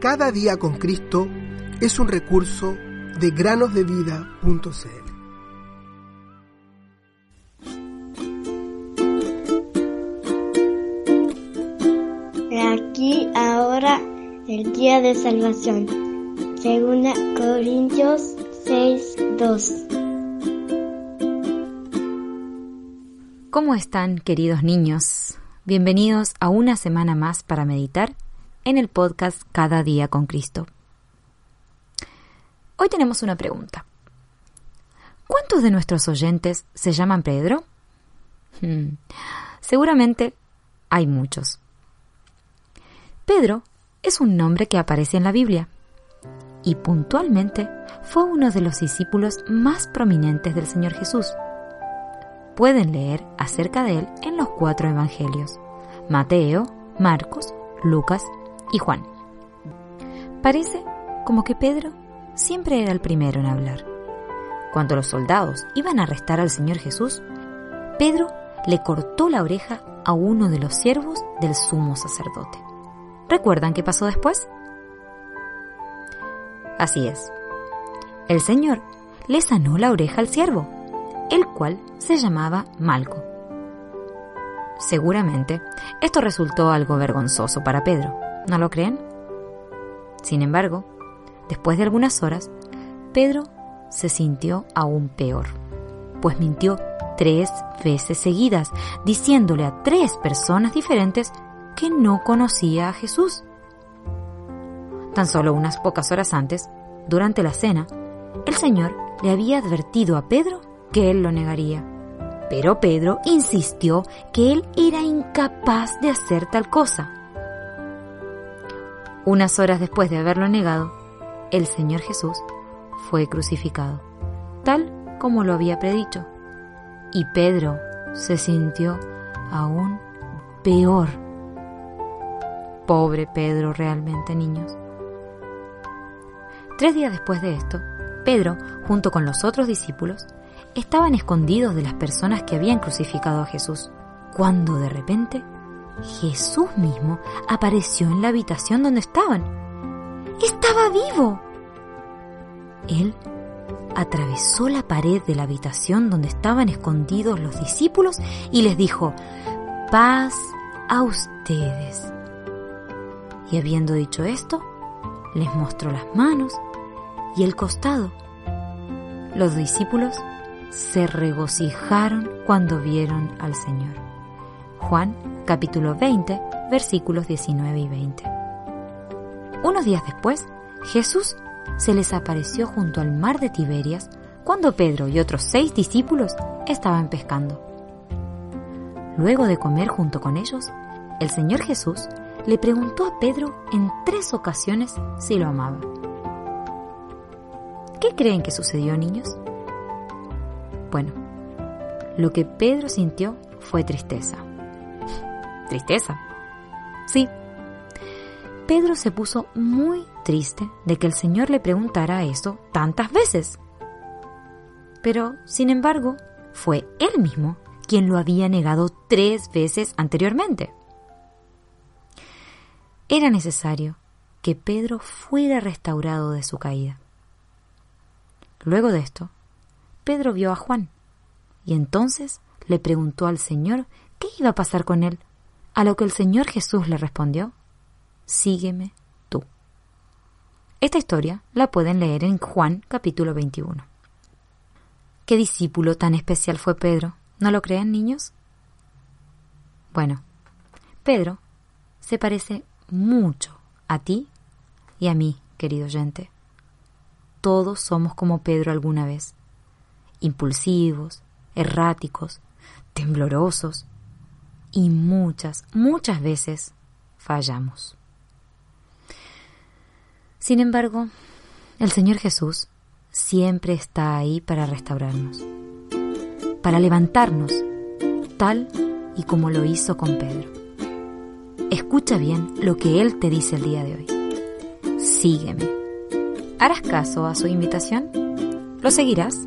Cada día con Cristo es un recurso de granosdevida.cl. Aquí ahora el día de salvación. Segunda Corintios 6, 2. ¿Cómo están, queridos niños? Bienvenidos a una semana más para meditar en el podcast Cada día con Cristo. Hoy tenemos una pregunta. ¿Cuántos de nuestros oyentes se llaman Pedro? Hmm, seguramente hay muchos. Pedro es un nombre que aparece en la Biblia y puntualmente fue uno de los discípulos más prominentes del Señor Jesús. Pueden leer acerca de él en los cuatro evangelios, Mateo, Marcos, Lucas y Juan. Parece como que Pedro siempre era el primero en hablar. Cuando los soldados iban a arrestar al Señor Jesús, Pedro le cortó la oreja a uno de los siervos del sumo sacerdote. ¿Recuerdan qué pasó después? Así es. El Señor le sanó la oreja al siervo, el cual se llamaba Malco. Seguramente esto resultó algo vergonzoso para Pedro, ¿no lo creen? Sin embargo, después de algunas horas, Pedro se sintió aún peor, pues mintió tres veces seguidas, diciéndole a tres personas diferentes que no conocía a Jesús. Tan solo unas pocas horas antes, durante la cena, el Señor le había advertido a Pedro que él lo negaría. Pero Pedro insistió que él era incapaz de hacer tal cosa. Unas horas después de haberlo negado, el Señor Jesús fue crucificado, tal como lo había predicho. Y Pedro se sintió aún peor. Pobre Pedro realmente, niños. Tres días después de esto, Pedro, junto con los otros discípulos, estaban escondidos de las personas que habían crucificado a Jesús, cuando de repente Jesús mismo apareció en la habitación donde estaban. ¡Estaba vivo! Él atravesó la pared de la habitación donde estaban escondidos los discípulos y les dijo, paz a ustedes. Y habiendo dicho esto, les mostró las manos y el costado. Los discípulos se regocijaron cuando vieron al Señor. Juan capítulo 20 versículos 19 y 20. Unos días después, Jesús se les apareció junto al mar de Tiberias cuando Pedro y otros seis discípulos estaban pescando. Luego de comer junto con ellos, el Señor Jesús le preguntó a Pedro en tres ocasiones si lo amaba. ¿Qué creen que sucedió, niños? Bueno, lo que Pedro sintió fue tristeza. ¿Tristeza? Sí. Pedro se puso muy triste de que el Señor le preguntara eso tantas veces. Pero, sin embargo, fue él mismo quien lo había negado tres veces anteriormente. Era necesario que Pedro fuera restaurado de su caída. Luego de esto, Pedro vio a Juan y entonces le preguntó al Señor qué iba a pasar con él, a lo que el Señor Jesús le respondió, Sígueme tú. Esta historia la pueden leer en Juan capítulo 21. ¿Qué discípulo tan especial fue Pedro? ¿No lo creen, niños? Bueno, Pedro se parece mucho a ti y a mí, querido oyente. Todos somos como Pedro alguna vez impulsivos, erráticos, temblorosos y muchas, muchas veces fallamos. Sin embargo, el Señor Jesús siempre está ahí para restaurarnos, para levantarnos, tal y como lo hizo con Pedro. Escucha bien lo que Él te dice el día de hoy. Sígueme. ¿Harás caso a su invitación? ¿Lo seguirás?